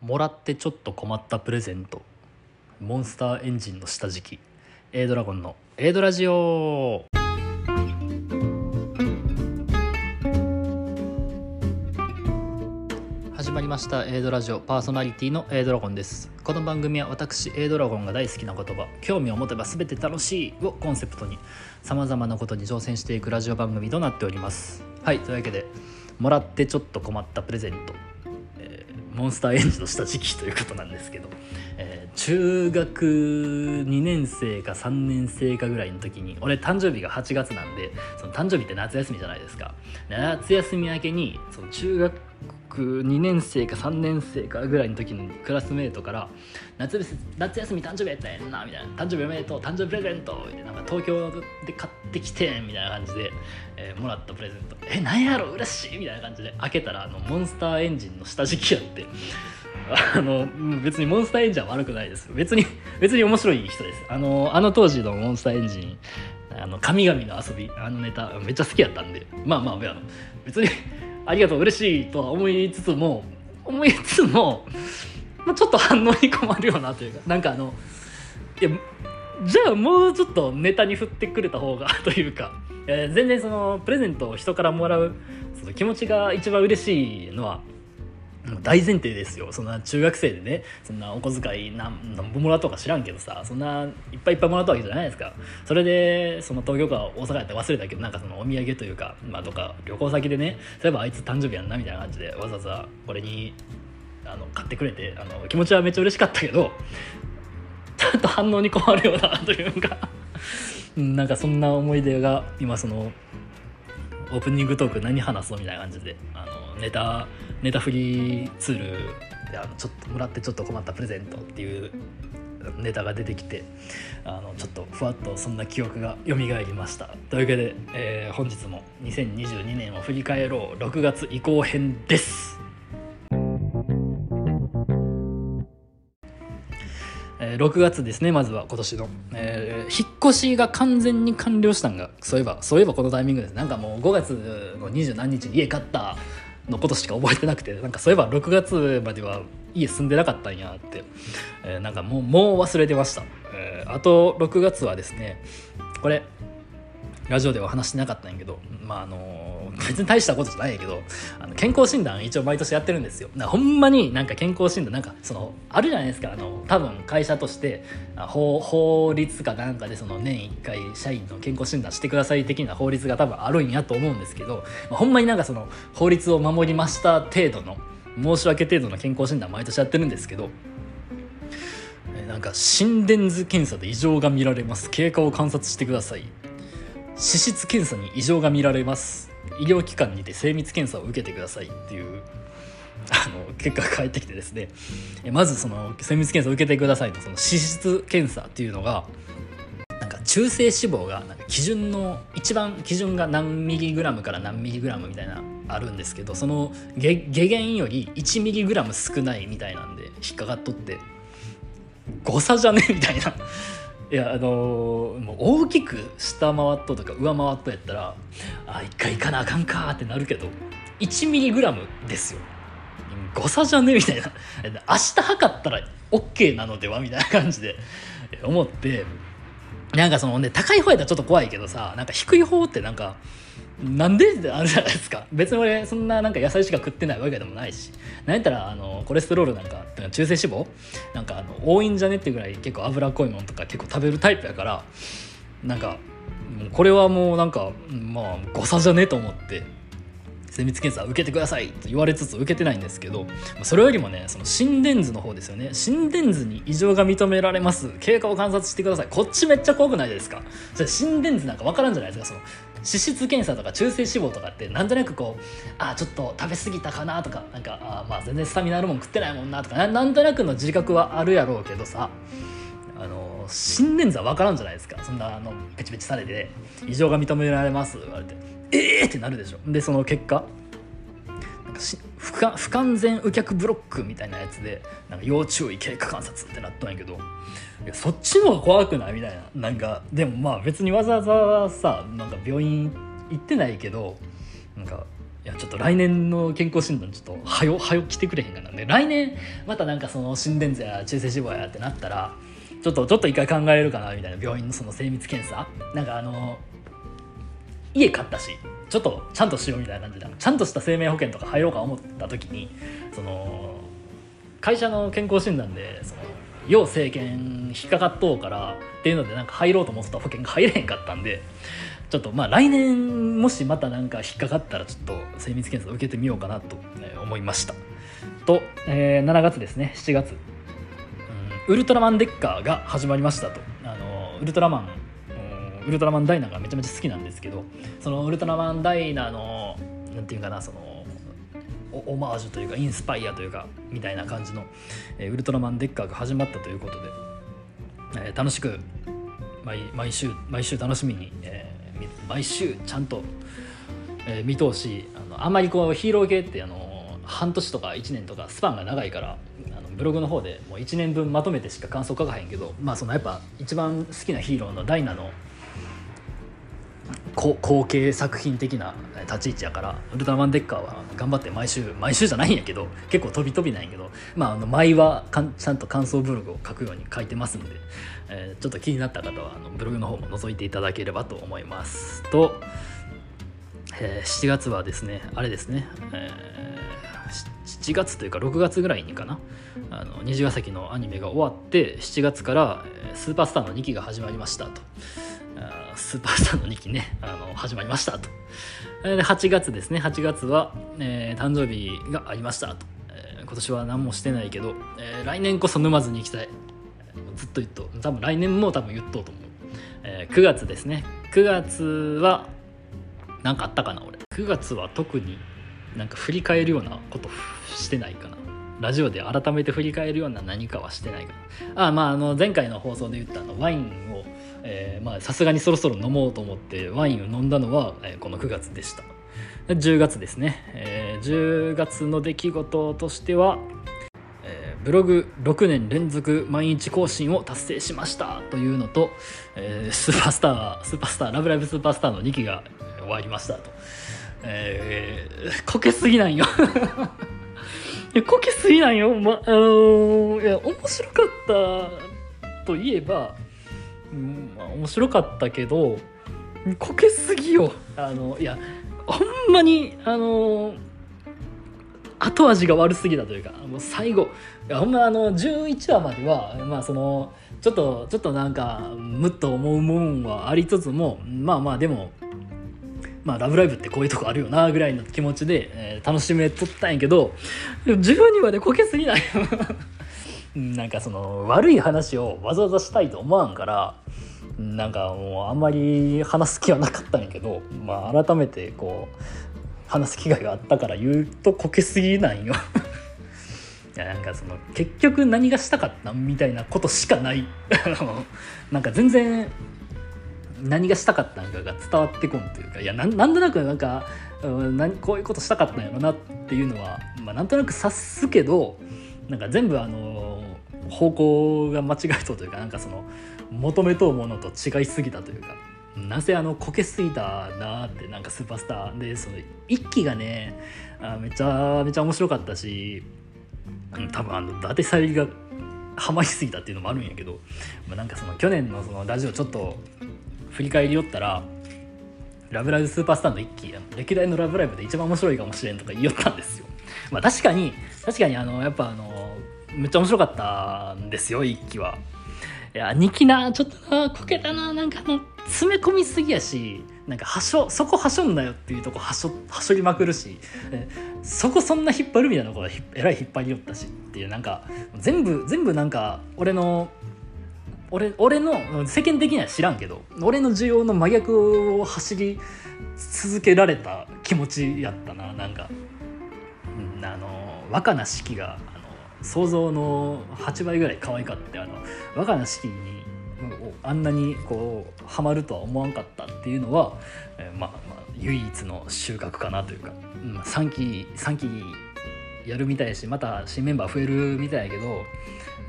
もらってちょっと困ったプレゼント。モンスターエンジンの下敷き。A ドラゴンの。A ドラジオ。始まりました。A ドラジオ。パーソナリティの A ドラゴンです。この番組は私 A ドラゴンが大好きな言葉。興味を持てば全て楽しい。をコンセプトにさまざまなことに挑戦していくラジオ番組となっております。はいというわけでもらってちょっと困ったプレゼント。モンスターエンジンの下敷きということなんですけど、えー、中学2年生か3年生かぐらいの時に俺誕生日が8月なんでその誕生日って夏休みじゃないですか。夏休み明けにその中学2年生か3年生かぐらいの時のクラスメートから夏夏休み誕生日やったやんなみたいな。誕生日おめでとう誕生日プレゼントみたいな。なんか東京で買ってきてみたいな感じで、えー、もらったプレゼント。えなんやろ？う嬉しい！みたいな感じで開けたらあのモンスターエンジンの下敷きやって あの別にモンスターエンジンは悪くないです。別に別に面白い人です。あのあの当時のモンスターエンジンあの神々の遊びあのネタめっちゃ好きやったんで。まあまあ別にありがとう。嬉しいとは思いつつも思いつつも、まあ、ちょっと反応に困るよなというかなんかあのいやじゃあもうちょっとネタに振ってくれた方が というか、えー、全然そのプレゼントを人からもらうその気持ちが一番嬉しいのは大前提ですよ。そんな中学生でねそんなお小遣い何何本もらうとか知らんけどさそんないっぱいいっぱいもらったわけじゃないですか。それでその東京か大阪やったら忘れたけどなんかそのお土産というかまあとか旅行先でねそういえばあいつ誕生日やんなみたいな感じでわざわざ俺にあの買ってくれてあの気持ちはめっちゃ嬉しかったけどちゃんと反応に困るような というかなんかそんな思い出が今そのオープニングトーク何話そうみたいな感じであのネタネタフリーツールであのちょっともらってちょっと困ったプレゼントっていうネタが出てきてあのちょっとふわっとそんな記憶が蘇りました。というわけで、えー、本日も2022年を振り返ろう6月移行編ですえ6月ですねまずは今年の、えー、引っ越しが完全に完了したんがそういえばそういえばこのタイミングですなんかもう5月の二十何日に家買った。のことしか覚えてなくてなんかそういえば6月までは家住んでなかったんやって、えー、なんかもうもう忘れてました、えー、あと6月はですねこれラジオでは話してなかったんやけどまああの別に大したことじゃないんやけどあの健康診断一応毎年やってるんですよ。ほんまになんか健康診断なんかそのあるじゃないですか。あの多分会社として法法律かなんかでその年1回社員の健康診断してください的な法律が多分あるんやと思うんですけど、まあ、ほんまになんかその法律を守りました程度の申し訳程度の健康診断毎年やってるんですけどなんか心電図検査で異常が見られます。経過を観察してください。脂質検査に異常が見られます。医療機関にて精密検査を受けてくださいっていうあの結果が返ってきてですね。まずその精密検査を受けてくださいのその脂質検査っていうのがなんか中性脂肪がなんか基準の一番基準が何ミリグラムから何ミリグラムみたいなあるんですけどその下限より1ミリグラム少ないみたいなんで引っかかっとって誤差じゃね？みたいな。いやあのー、もう大きく下回っととか上回っとやったらあ一回行かなあかんかってなるけど 1mg ですよ。誤差じゃねみたいな。明日測ったら OK なのではみたいな感じで思ってなんかそのね高い方やったらちょっと怖いけどさなんか低い方ってなんかなんでってあるじゃないですか。別に俺そんななんか野菜しか食ってないわけでもないし。なんやったらあのコレステロールなんか中性脂肪？なんかあの多いんじゃねってぐらい結構脂っこいものとか結構食べるタイプやから。なんかこれはもうなんかまあ誤差じゃねと思って精密検査受けてくださいと言われつつ受けてないんですけどそれよりもねその心電図の方ですよね。心電図に異常が認められます。経過を観察してください。こっちめっちゃ怖くないですか？それ心電図なんか分からんじゃないですか？その脂質検査とか中性脂肪とかってなんとなくこうあちょっと食べ過ぎたかなとかなんかあまあ全然スタミナあるもん食ってないもんなとかなんとなくの自覚はあるやろうけどさあの心電図は分からんじゃないですか。そんなあのペチペチされて異常が認められます言われて。ええー、ってなるでしょ。でその結果なんかし不不完全右脚ブロックみたいなやつでなんか要注意経過観察ってなったんやけどいやそっちの方が怖くない？みたいな。なんかでもまあ別にわざわざさなんか病院行ってないけどなんかいやちょっと来年の健康診断ちょっとはよはよ来てくれへんかな。ね来年またなんかその心電図や中性脂肪やってなったらちょっとちょっと一回考えるかなみたいな。病院のその精密検査。なんかあの家買ったし。ちょっとちゃんとしようみたいな感じでちゃんとした生命保険とか入ろうか思った時にその会社の健康診断でその要政権引っかかっとうからっていうのでなんか入ろうと思ってた保険が入れへんかったんでちょっとまあ来年もしまたなんか引っかかったらちょっと精密検査を受けてみようかなと思いました。と、えー、7月ですね。7月、うん、ウルトラマンデッカーが始まりましたと。あのウルトラマンウルトラマンダイナがめちゃめちゃ好きなんですけどそのウルトラマンダイナのなんていうかなそのオマージュというかインスパイアというかみたいな感じの、えー、ウルトラマンデッカーが始まったということで、えー、楽しく毎毎週毎週楽しみに、えー、毎週ちゃんと、えー、見通しあのあんまりこうヒーロー系ってあの半年とか1年とかスパンが長いからあのブログの方でもう1年分まとめてしか感想書かへんけどまあそのやっぱ一番好きなヒーローのダイナの後継作品的な立ち位置やからウルトラマンデッカーは頑張って毎週毎週じゃないんやけど結構飛び飛びなんやけど、まあ、あの毎はちゃんと感想ブログを書くように書いてますんで、えー、ちょっと気になった方はあのブログの方も覗いていただければと思いますと、えー、7月はですねあれですね、えー、7月というか6月ぐらいにかなあの虹ヶ崎のアニメが終わって7月からスーパースターの2期が始まりましたと。スーパースターの2期ねあの始まりましたと。で8月ですね。8月は、えー、誕生日がありましたと、えー、今年は何もしてないけど、えー、来年こそ沼津に行きたい。ずっと言っと多分来年も多分言っとうと思う、えー、9月ですね。9月は何かあったかな俺。9月は特になんか振り返るようなことしてないかな。ラジオで改めて振り返るような何かはしてないかな。あまああの前回の放送で言ったあのワインをさすがにそろそろ飲もうと思ってワインを飲んだのは、えー、この9月でした。10月ですね、えー、10月の出来事としては、えー、ブログ6年連続毎日更新を達成しましたというのと、えー、スーパースタースーパースターラブライブスーパースターの2期が終わりましたと、えー、こけすぎなんよ。いやこけすぎなんよ、まあのー、いや面白かったといえばうんまあ、面白かったけどこけすぎよ。あのいやほんまにあの後味が悪すぎたというかもう最後いやほんまあの11話まではまあそのちょっとちょっとなんかむっと思うもんはありつつもまあまあでもまあ、ラブライブってこういうとこあるよなぐらいの気持ちで、えー、楽しめとったんやけど12話でこけすぎない。なんかその悪い話をわざわざしたいと思わんからなんかもうあんまり話す気はなかったんやけど、まあ、改めてこう話す機会があったから言うとこけすぎないよ。いやなんかその結局何がしたかったみたいなことしかない。なんか全然何がしたかったんかが伝わってこんというかいやなんとなくなんか、うん、こういうことしたかったんやろなっていうのは、まあ、なんとなく察すけどなんか全部あの方向が間違えとというかなんかその求めとうものと違いすぎたというかなぜあのこけすぎたなってなんかスーパースターでその一期がねあめちゃめちゃ面白かったし多分あの伊達沙莉がハマりすぎたっていうのもあるんやけど、まあ、なんかその去年のそのラジオちょっと振り返りよったら「ラブライブスーパースターの一期歴代のラブライブで一番面白いかもしれん」とか言いよったんですよ。まあ、確かに確かにあのやっぱあのめっちゃ面白かったんですよ一期は。いや2期なちょっとなこけたななんかあの詰め込みすぎやしなんかはしょそこはしょんなよっていうとこはしょはしょりまくるしそこそんな引っ張るみたいなころえらい引っ張りよったしっていうなんか全部全部なんか俺の俺俺の世間的には知らんけど俺の需要の真逆を走り続けられた気持ちやったななんか、うん、あの若菜式が想像の8倍ぐらい可愛かってあの若菜式にあんなにこうハマるとは思わんかったっていうのは、えー、まあ、まあ、唯一の収穫かなというか、うん、3期3期やるみたいしまた新メンバー増えるみたいやけど、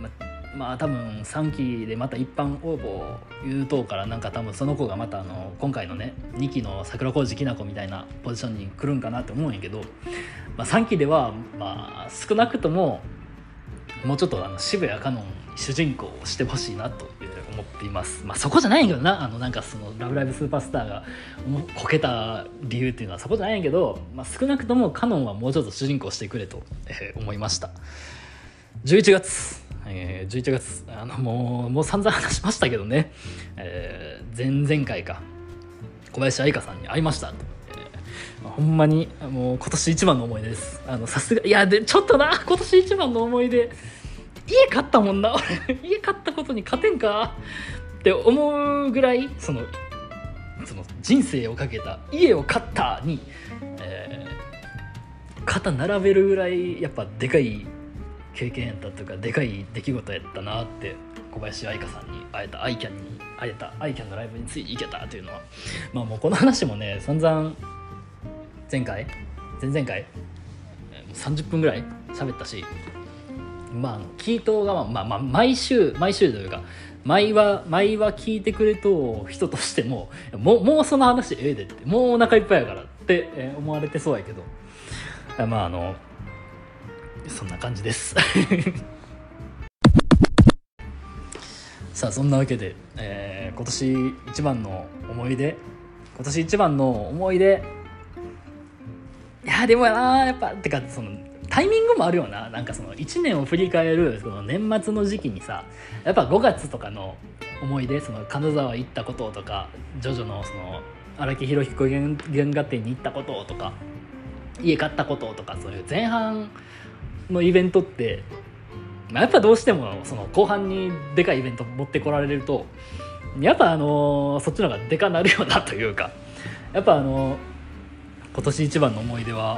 ままあ多分3期でまた一般応募言うとうからなんか多分その子がまたあの今回のね2期の桜小路きな子みたいなポジションに来るんかなって思うんやけど、まあ、3期ではまあ少なくとももうちょっとあの渋谷かのん主人公をしてほしいなと思っています。まあ、そこじゃないんやけどな。あのなんかその「ラブライブスーパースター」がこけた理由っていうのはそこじゃないんやけど、まあ、少なくともカノンはもうちょっと主人公してくれと、えー、思いました。11月。えー、11月。あのもうもう散々話しましたけどね、えー、前々回か。小林愛香さんに会いましたと、ほんまにもう今年一番の思い出です。あのさすがいやでちょっとな今年一番の思い出。家買ったもんな俺。家買ったことに勝てんかって思うぐらいそのその人生をかけた家を買ったに、えー、肩並べるぐらいやっぱでかい経験やったというかでかい出来事やったなって小林愛香さんに会えたアイキャンに会えたアイキャンのライブについて行けたというのは。まあもうこの話もね散々前回？前々回？30分ぐらい喋ったしまあキートがまあまあ毎週毎週というか毎は毎は聞いてくれと人としてももうもうその話ええでってもうお腹いっぱいやからって思われてそうやけど。まああのそんな感じです。さあそんなわけで、えー、今年一番の思い出今年一番の思い出やでもなやっぱてかそのタイミングもあるよな。なんかその1年を振り返るその年末の時期にさやっぱ5月とかの思い出その金沢行ったこととかジョジョのその荒木宏彦原画展に行ったこととか家買ったこととかそういう前半のイベントって、まあ、やっぱどうしてもその後半にでかいイベント持ってこられるとやっぱあのそっちの方がでかなるよなというかやっぱあの今年一番の思い出は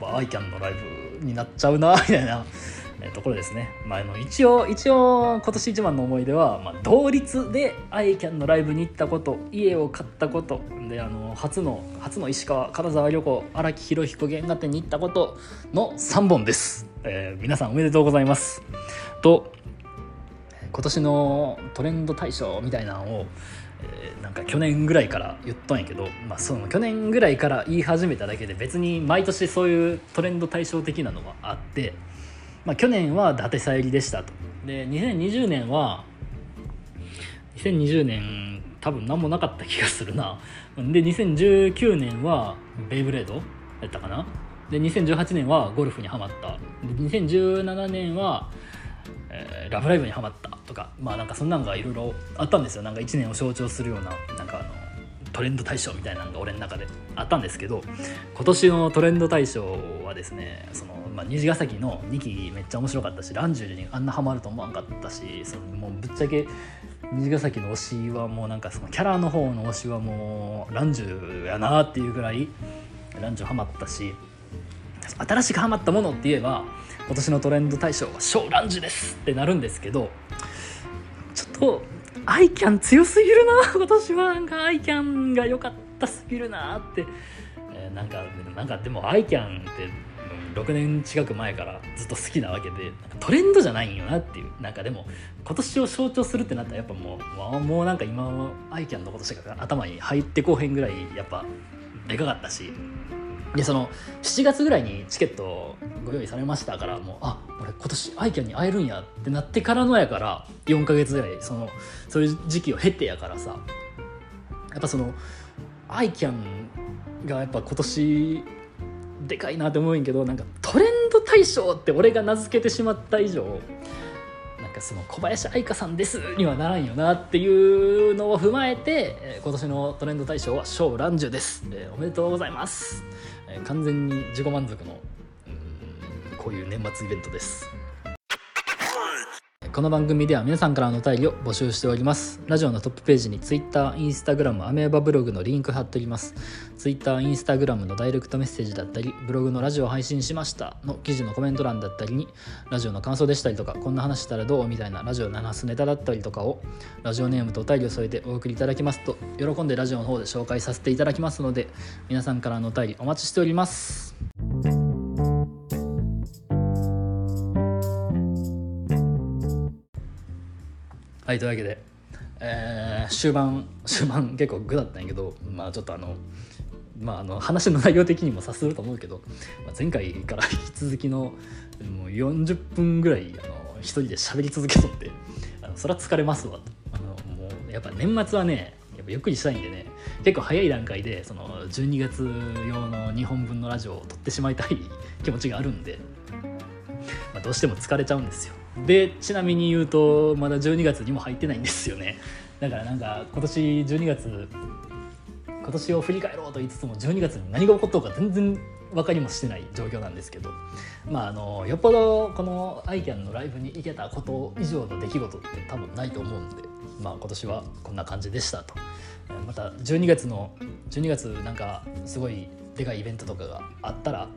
やっぱアイキャンのライブになっちゃうな みたいなところですね、まあ、あの一応一応今年一番の思い出は、まあ、同率でアイキャンのライブに行ったこと家を買ったことであの初の初の石川金沢旅行荒木宏彦原画展に行ったことの3本ですえー、皆さんおめでとうございます。と今年のトレンド大賞みたいなのを、なんか去年ぐらいから言っとんやけど、まあ、その去年ぐらいから言い始めただけで別に毎年そういうトレンド対象的なのはあって、まあ、去年は伊達さゆりでしたと。で2020年は2020年多分何もなかった気がするな。で2019年はベイブレードやったかなで2018年はゴルフにはまったで2017年は、えー、ラブライブにはまったかまあなんかそんなんがいろいろあったんですよ。なんか1年を象徴するようななんかあのトレンド大賞みたいなのが俺の中であったんですけど今年のトレンド大賞はですねその、まあ、虹ヶ崎の2期めっちゃ面白かったしランジュにあんなハマると思わんかったしそのもうぶっちゃけ虹ヶ崎の推しはもうなんかそのキャラの方の推しはもうランジュやなっていうぐらいランジュハマったし新しくハマったものって言えば今年のトレンド大賞は「小ランジュです」ってなるんですけどとアイキャン強すぎるな。今年はなんかアイキャンが良かったすぎるなって、えー、なんかなんかでもアイキャンって6年近く前からずっと好きなわけでトレンドじゃないんよなっていう。なんかでも今年を象徴するってなったらやっぱもうもうなんか今アイキャンのことしか頭に入ってこうへんぐらいやっぱでかかったし。でその7月ぐらいにチケットご用意されましたからもうあ俺今年アイキャンに会えるんやってなってからのやから4ヶ月ぐらいそのそういう時期を経てやからさやっぱそのアイキャンがやっぱ今年でかいなって思うんやけどなんかトレンド大賞って俺が名付けてしまった以上なんかその小林愛香さんですにはならんよなっていうのを踏まえて今年のトレンド大賞は小ランジュです、えー、おめでとうございます。完全に自己満足のこういう年末イベントですこの番組では皆さんからのお便りを募集しております。ラジオのトップページに Twitter、Instagram、アメーバブログのリンク貼っております。Twitter、Instagram のダイレクトメッセージだったりブログのラジオ配信しましたの記事のコメント欄だったりにラジオの感想でしたりとかこんな話したらどうみたいなラジオの話すネタだったりとかをラジオネームとお便りを添えてお送りいただきますと喜んでラジオの方で紹介させていただきますので皆さんからのお便りお待ちしております。はいというわけで、えー終盤 終盤結構グだったんやけどまあちょっとあのまあ、あの話の内容的にも察すると思うけど、まあ、前回から引き続きのもう40分ぐらいあの一人で喋り続けとってあのそれは疲れますわと。あのもうやっぱ年末はねやっぱゆっくりしたいんでね結構早い段階でその12月用の2本分のラジオを撮ってしまいたい気持ちがあるんで、まあ、どうしても疲れちゃうんですよ。でちなみに言うとまだ12月にも入ってないんですよね。だからなんか今年12月今年を振り返ろうと言いつつも12月に何が起こったのか全然分かりもしてない状況なんですけど。まああのよっぽどこのアイキャンのライブに行けたこと以上の出来事って多分ないと思うんでまあ今年はこんな感じでしたと。また12月の12月なんかすごいでかいイベントとかがあったら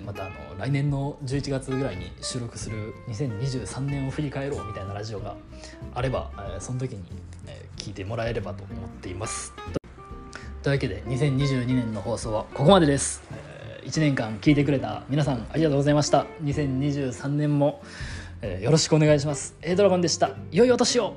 またあの来年の11月ぐらいに収録する2023年を振り返ろうみたいなラジオがあれば、えその時に、え聞いてもらえればと思っています。というわけで2022年の放送はここまでです。1年間聞いてくれた皆さんありがとうございました。2023年も、えよろしくお願いします。A ドラゴンでした。良いお年を